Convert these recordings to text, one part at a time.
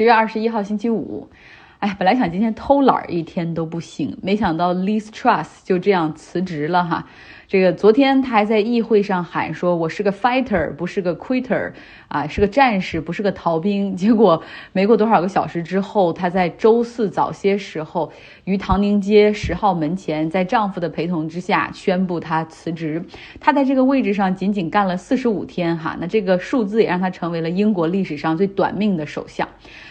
十月二十一号星期五，哎，本来想今天偷懒一天都不行，没想到 Liz Truss 就这样辞职了哈。这个昨天他还在议会上喊说：“我是个 fighter，不是个 quitter，啊，是个战士，不是个逃兵。”结果没过多少个小时之后，他在周四早些时候于唐宁街十号门前，在丈夫的陪同之下宣布他辞职。他在这个位置上仅仅干了四十五天哈，那这个数字也让他成为了英国历史上最短命的首相。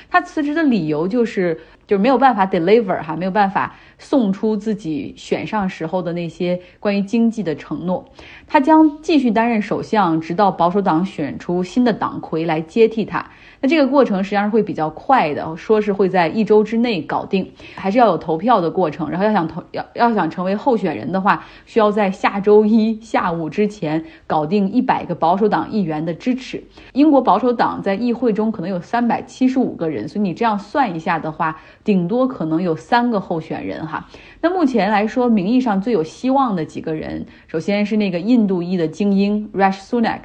他辞职的理由就是。就没有办法 deliver 哈，没有办法送出自己选上时候的那些关于经济的承诺。他将继续担任首相，直到保守党选出新的党魁来接替他。那这个过程实际上是会比较快的，说是会在一周之内搞定，还是要有投票的过程。然后要想投要要想成为候选人的话，需要在下周一下午之前搞定一百个保守党议员的支持。英国保守党在议会中可能有三百七十五个人，所以你这样算一下的话。顶多可能有三个候选人哈，那目前来说，名义上最有希望的几个人，首先是那个印度裔的精英，Rash Sunak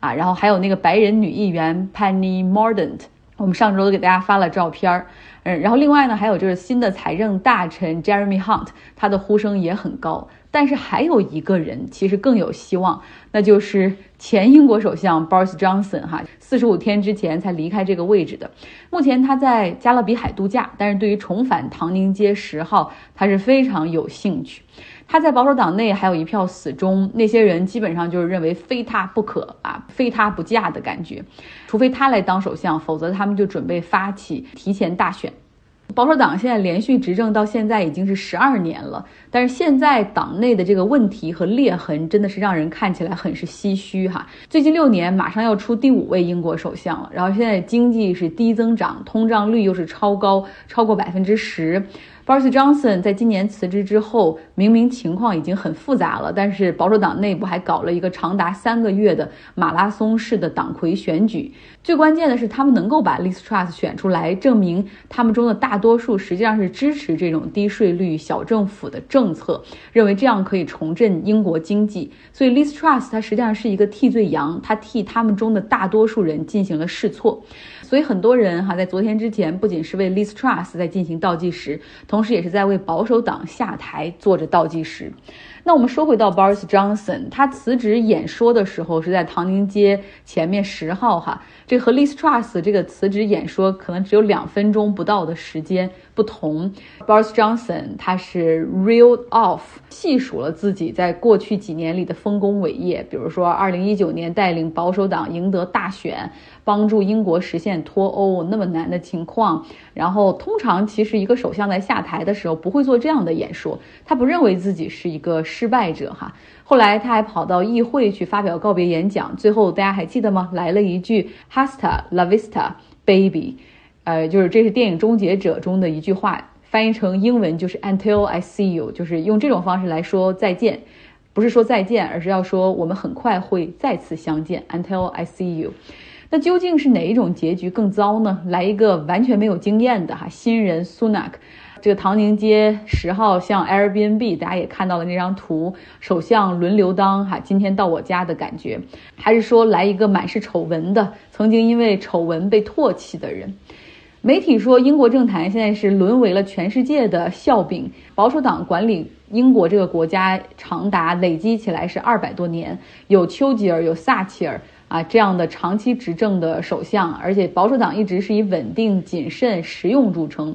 啊，然后还有那个白人女议员 Penny Mordaunt，我们上周都给大家发了照片儿，嗯，然后另外呢，还有就是新的财政大臣 Jeremy Hunt，他的呼声也很高。但是还有一个人其实更有希望，那就是前英国首相 Boris Johnson 哈，四十五天之前才离开这个位置的。目前他在加勒比海度假，但是对于重返唐宁街十号，他是非常有兴趣。他在保守党内还有一票死忠，那些人基本上就是认为非他不可啊，非他不嫁的感觉。除非他来当首相，否则他们就准备发起提前大选。保守党现在连续执政到现在已经是十二年了，但是现在党内的这个问题和裂痕真的是让人看起来很是唏嘘哈。最近六年马上要出第五位英国首相了，然后现在经济是低增长，通胀率又是超高，超过百分之十。Boris Johnson 在今年辞职之后，明明情况已经很复杂了，但是保守党内部还搞了一个长达三个月的马拉松式的党魁选举。最关键的是，他们能够把 Liz Truss 选出来，证明他们中的大多数实际上是支持这种低税率、小政府的政策，认为这样可以重振英国经济。所以 Liz Truss 他实际上是一个替罪羊，他替他们中的大多数人进行了试错。所以很多人哈，在昨天之前，不仅是为 listrust 在进行倒计时，同时也是在为保守党下台做着倒计时。那我们说回到 Boris Johnson，他辞职演说的时候是在唐宁街前面十号哈，这和 Liz Truss 这个辞职演说可能只有两分钟不到的时间。不同，Boris Johnson 他是 reeled off 细数了自己在过去几年里的丰功伟业，比如说2019年带领保守党赢得大选，帮助英国实现脱欧那么难的情况。然后，通常其实一个首相在下台的时候不会做这样的演说，他不认为自己是一个失败者哈。后来他还跑到议会去发表告别演讲，最后大家还记得吗？来了一句 Hasta la vista, baby。呃，就是这是电影《终结者》中的一句话，翻译成英文就是 Until I see you，就是用这种方式来说再见，不是说再见，而是要说我们很快会再次相见。Until I see you，那究竟是哪一种结局更糟呢？来一个完全没有经验的哈新人 Sunak，这个唐宁街十号像 Airbnb，大家也看到了那张图，首相轮流当哈，今天到我家的感觉，还是说来一个满是丑闻的，曾经因为丑闻被唾弃的人？媒体说，英国政坛现在是沦为了全世界的笑柄。保守党管理英国这个国家长达累积起来是二百多年，有丘吉尔，有撒切尔啊这样的长期执政的首相，而且保守党一直是以稳定、谨慎、实用著称。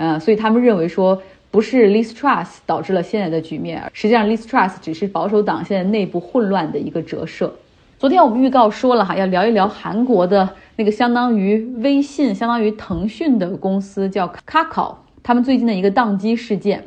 呃，所以他们认为说，不是 l i s t r u s t 导致了现在的局面，实际上 l i s t r u s t 只是保守党现在内部混乱的一个折射。昨天我们预告说了哈，要聊一聊韩国的那个相当于微信、相当于腾讯的公司叫 Kakao，他们最近的一个宕机事件。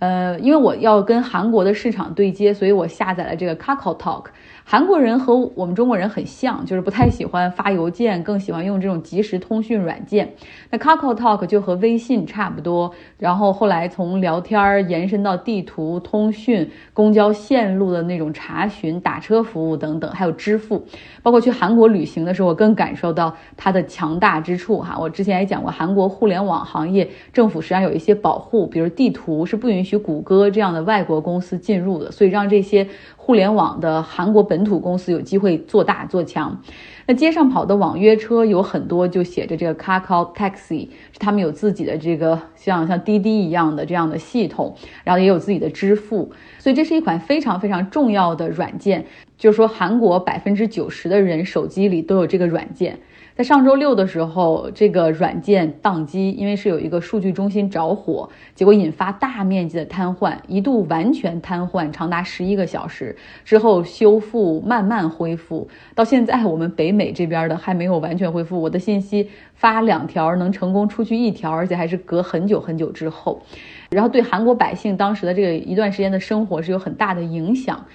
呃，因为我要跟韩国的市场对接，所以我下载了这个 Kakao Talk。韩国人和我们中国人很像，就是不太喜欢发邮件，更喜欢用这种即时通讯软件。那 Kakao Talk 就和微信差不多，然后后来从聊天延伸到地图、通讯、公交线路的那种查询、打车服务等等，还有支付。包括去韩国旅行的时候，我更感受到它的强大之处哈。我之前也讲过，韩国互联网行业政府实际上有一些保护，比如地图是不允许谷歌这样的外国公司进入的，所以让这些。互联网的韩国本土公司有机会做大做强。那街上跑的网约车有很多就写着这个 Kakao Taxi，他们有自己的这个像像滴滴一样的这样的系统，然后也有自己的支付，所以这是一款非常非常重要的软件。就是说，韩国百分之九十的人手机里都有这个软件。在上周六的时候，这个软件宕机，因为是有一个数据中心着火，结果引发大面积的瘫痪，一度完全瘫痪，长达十一个小时之后修复，慢慢恢复。到现在，我们北美这边的还没有完全恢复。我的信息发两条能成功出去一条，而且还是隔很久很久之后，然后对韩国百姓当时的这个一段时间的生活是有很大的影响。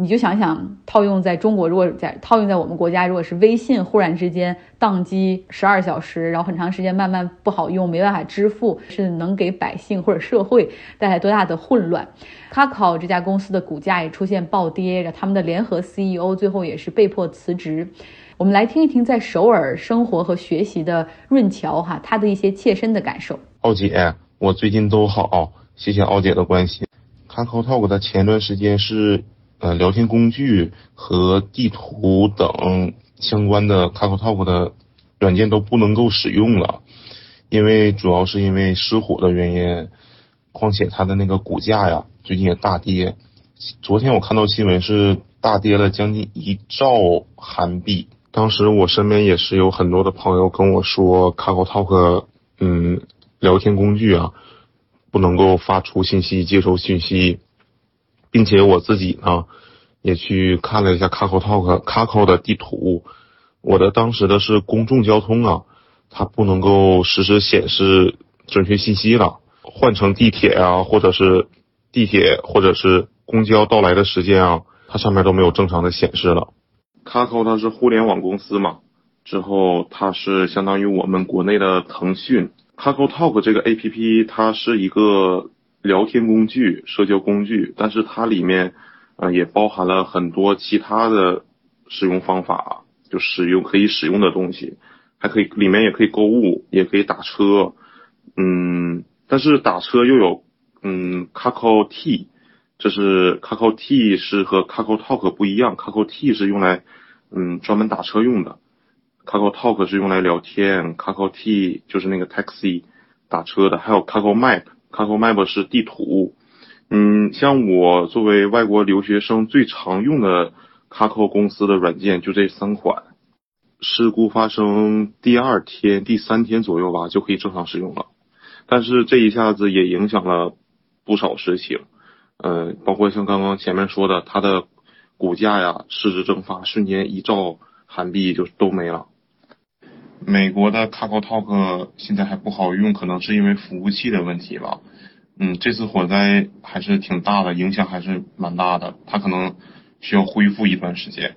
你就想想，套用在中国，如果在套用在我们国家，如果是微信忽然之间宕机十二小时，然后很长时间慢慢不好用，没办法支付，是能给百姓或者社会带来多大的混乱？Kakao 这家公司的股价也出现暴跌，然后他们的联合 CEO 最后也是被迫辞职。我们来听一听在首尔生活和学习的润乔哈，他的一些切身的感受。奥姐，我最近都好，谢谢奥姐的关心。Kakao Talk 的前段时间是。呃，聊天工具和地图等相关的 KakaoTalk 的软件都不能够使用了，因为主要是因为失火的原因。况且它的那个股价呀，最近也大跌。昨天我看到新闻是大跌了将近一兆韩币。当时我身边也是有很多的朋友跟我说，KakaoTalk 嗯，聊天工具啊，不能够发出信息、接收信息。并且我自己呢，也去看了一下 Kakao Talk Kakao 的地图，我的当时的是公众交通啊，它不能够实时显示准确信息了。换成地铁啊，或者是地铁或者是公交到来的时间啊，它上面都没有正常的显示了。Kakao 它是互联网公司嘛，之后它是相当于我们国内的腾讯。Kakao Talk 这个 APP 它是一个。聊天工具、社交工具，但是它里面，呃，也包含了很多其他的使用方法，就使用可以使用的东西，还可以里面也可以购物，也可以打车，嗯，但是打车又有，嗯，Kakao T，这是 Kakao T 是和 Kakao Talk 不一样，Kakao T 是用来，嗯，专门打车用的，Kakao Talk 是用来聊天，Kakao T 就是那个 taxi 打车的，还有 Kakao Map。Kako Map 是地图，嗯，像我作为外国留学生最常用的 Kako 公司的软件就这三款。事故发生第二天、第三天左右吧，就可以正常使用了。但是这一下子也影响了不少事情，呃，包括像刚刚前面说的，它的股价呀、市值蒸发，瞬间一兆韩币就都没了。美国的 Kakao Talk 现在还不好用，可能是因为服务器的问题吧。嗯，这次火灾还是挺大的，影响还是蛮大的，它可能需要恢复一段时间。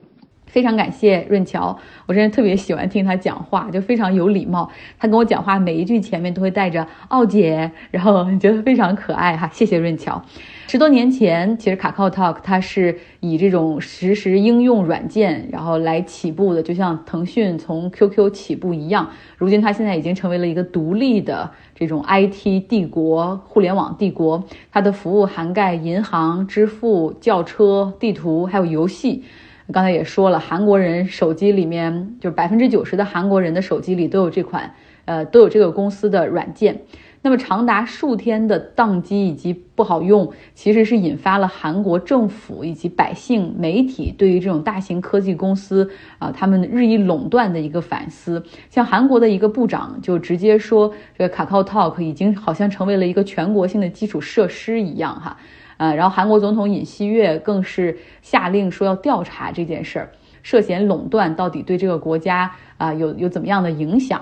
非常感谢润乔，我真的特别喜欢听他讲话，就非常有礼貌。他跟我讲话每一句前面都会带着“奥姐”，然后觉得非常可爱哈。谢谢润乔。十多年前，其实卡靠 Talk 它是以这种实时应用软件然后来起步的，就像腾讯从 QQ 起步一样。如今它现在已经成为了一个独立的这种 IT 帝国、互联网帝国。它的服务涵盖银行、支付、轿车、地图，还有游戏。刚才也说了，韩国人手机里面就是百分之九十的韩国人的手机里都有这款，呃，都有这个公司的软件。那么长达数天的宕机以及不好用，其实是引发了韩国政府以及百姓、媒体对于这种大型科技公司啊，他们日益垄断的一个反思。像韩国的一个部长就直接说，这个 kakotalk 已经好像成为了一个全国性的基础设施一样，哈。呃，然后韩国总统尹锡悦更是下令说要调查这件事儿，涉嫌垄断到底对这个国家啊有有怎么样的影响？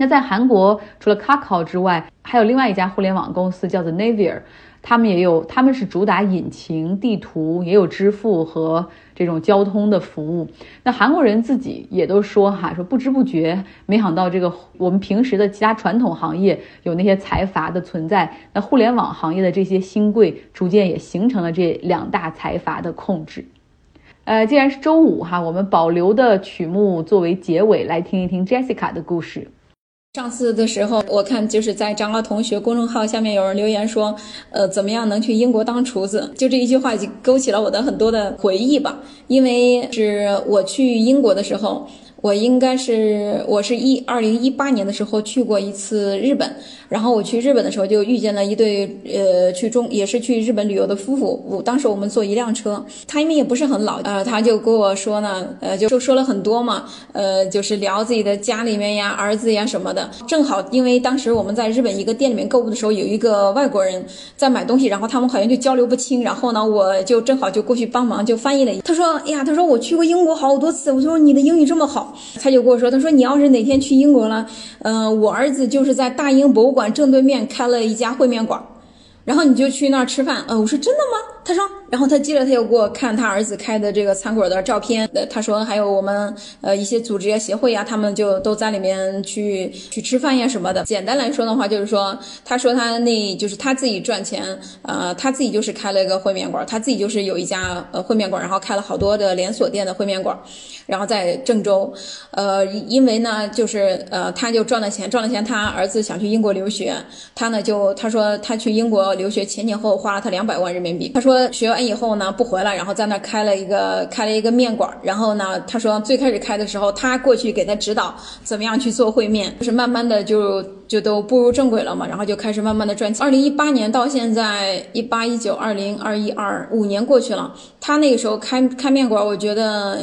那在韩国除了 Kakao 之外，还有另外一家互联网公司叫做 Navier，。他们也有，他们是主打引擎、地图，也有支付和这种交通的服务。那韩国人自己也都说哈，说不知不觉，没想到这个我们平时的其他传统行业有那些财阀的存在，那互联网行业的这些新贵，逐渐也形成了这两大财阀的控制。呃，既然是周五哈，我们保留的曲目作为结尾，来听一听 Jessica 的故事。上次的时候，我看就是在张高同学公众号下面有人留言说，呃，怎么样能去英国当厨子？就这一句话就勾起了我的很多的回忆吧。因为是我去英国的时候。我应该是我是一二零一八年的时候去过一次日本，然后我去日本的时候就遇见了一对呃去中也是去日本旅游的夫妇。我当时我们坐一辆车，他因为也不是很老，呃，他就跟我说呢，呃，就说了很多嘛，呃，就是聊自己的家里面呀、儿子呀什么的。正好因为当时我们在日本一个店里面购物的时候，有一个外国人在买东西，然后他们好像就交流不清，然后呢，我就正好就过去帮忙就翻译了。他说，哎呀，他说我去过英国好多次，我说你的英语这么好。他就跟我说：“他说你要是哪天去英国了，嗯，我儿子就是在大英博物馆正对面开了一家烩面馆，然后你就去那儿吃饭。”嗯，我说真的吗？他说。然后他接着他又给我看他儿子开的这个餐馆的照片，他说还有我们呃一些组织呀、协会呀，他们就都在里面去去吃饭呀什么的。简单来说的话，就是说，他说他那就是他自己赚钱，呃，他自己就是开了一个烩面馆，他自己就是有一家呃烩面馆，然后开了好多的连锁店的烩面馆，然后在郑州，呃，因为呢就是呃他就赚了钱，赚了钱，他儿子想去英国留学，他呢就他说他去英国留学前前后后花了他两百万人民币，他说学完。以后呢不回来，然后在那开了一个开了一个面馆。然后呢，他说最开始开的时候，他过去给他指导怎么样去做烩面，就是慢慢的就就都步入正轨了嘛。然后就开始慢慢的赚钱。二零一八年到现在一八一九二零二一二五年过去了，他那个时候开开面馆，我觉得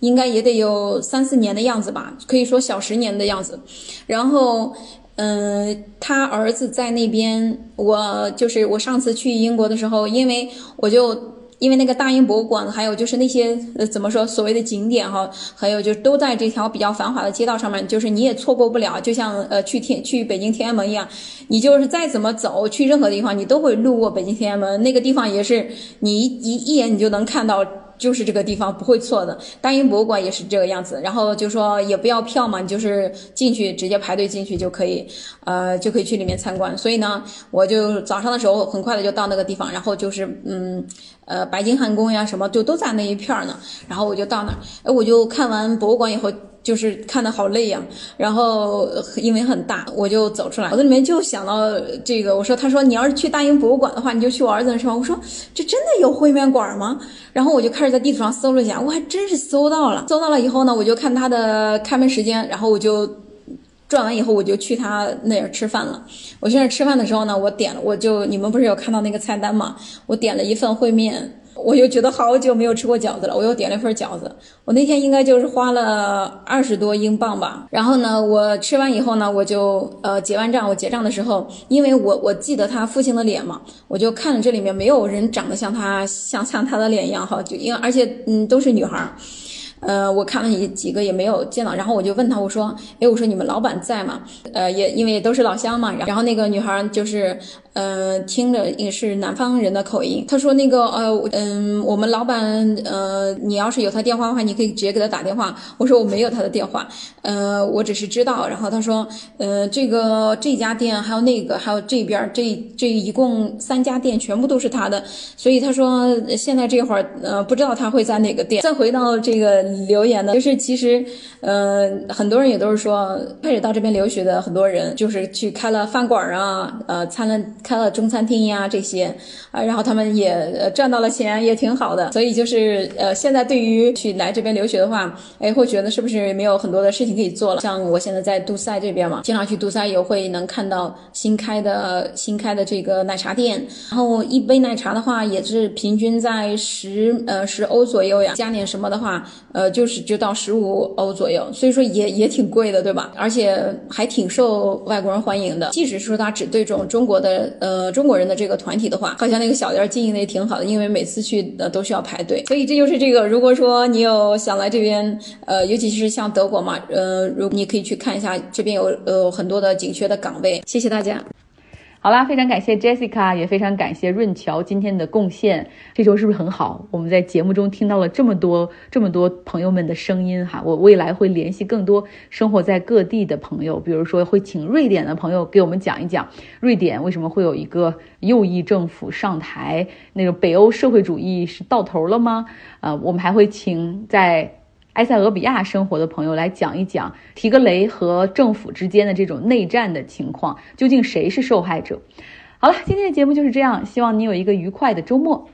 应该也得有三四年的样子吧，可以说小十年的样子。然后。嗯，他儿子在那边，我就是我上次去英国的时候，因为我就因为那个大英博物馆，还有就是那些呃怎么说所谓的景点哈，还有就都在这条比较繁华的街道上面，就是你也错过不了，就像呃去天去北京天安门一样，你就是再怎么走去任何地方，你都会路过北京天安门那个地方，也是你一一眼你就能看到。就是这个地方不会错的，大英博物馆也是这个样子。然后就说也不要票嘛，你就是进去直接排队进去就可以，呃，就可以去里面参观。所以呢，我就早上的时候很快的就到那个地方，然后就是嗯，呃，白金汉宫呀什么就都在那一片儿呢。然后我就到那儿，哎，我就看完博物馆以后。就是看的好累呀，然后因为很大，我就走出来，我在里面就想到这个，我说，他说你要是去大英博物馆的话，你就去我儿子那是吧？我说这真的有烩面馆吗？然后我就开始在地图上搜了一下，我还真是搜到了。搜到了以后呢，我就看他的开门时间，然后我就转完以后，我就去他那儿吃饭了。我去那儿吃饭的时候呢，我点了，我就你们不是有看到那个菜单吗？我点了一份烩面。我又觉得好久没有吃过饺子了，我又点了一份饺子。我那天应该就是花了二十多英镑吧。然后呢，我吃完以后呢，我就呃结完账。我结账的时候，因为我我记得他父亲的脸嘛，我就看了这里面没有人长得像他像像他的脸一样哈，就因为而且嗯都是女孩儿。呃，我看了几几个也没有见到，然后我就问他，我说，哎，我说你们老板在吗？呃，也因为都是老乡嘛，然后那个女孩就是，呃，听着也是南方人的口音，他说那个，呃，嗯，我们老板，呃，你要是有他电话的话，你可以直接给他打电话。我说我没有他的电话，呃，我只是知道。然后他说，呃，这个这家店还有那个还有这边这这一共三家店全部都是他的，所以他说现在这会儿，呃，不知道他会在哪个店。再回到这个。留言的，就是其实，呃，很多人也都是说，开始到这边留学的很多人，就是去开了饭馆啊，呃，餐了开了中餐厅呀这些，啊，然后他们也赚到了钱，也挺好的。所以就是，呃，现在对于去来这边留学的话，哎，会觉得是不是没有很多的事情可以做了？像我现在在杜塞这边嘛，经常去杜塞也会能看到新开的新开的这个奶茶店，然后一杯奶茶的话也是平均在十呃十欧左右呀，加点什么的话。呃，就是就到十五欧左右，所以说也也挺贵的，对吧？而且还挺受外国人欢迎的。即使说他只对这种中国的呃中国人的这个团体的话，好像那个小店经营的也挺好的，因为每次去呃都需要排队。所以这就是这个，如果说你有想来这边，呃，尤其是像德国嘛，呃，如你可以去看一下这边有呃很多的紧缺的岗位。谢谢大家。好啦，非常感谢 Jessica，也非常感谢润乔今天的贡献。这周是不是很好？我们在节目中听到了这么多、这么多朋友们的声音哈。我未来会联系更多生活在各地的朋友，比如说会请瑞典的朋友给我们讲一讲瑞典为什么会有一个右翼政府上台，那个北欧社会主义是到头了吗？呃，我们还会请在。埃塞俄比亚生活的朋友来讲一讲提格雷和政府之间的这种内战的情况，究竟谁是受害者？好了，今天的节目就是这样，希望你有一个愉快的周末。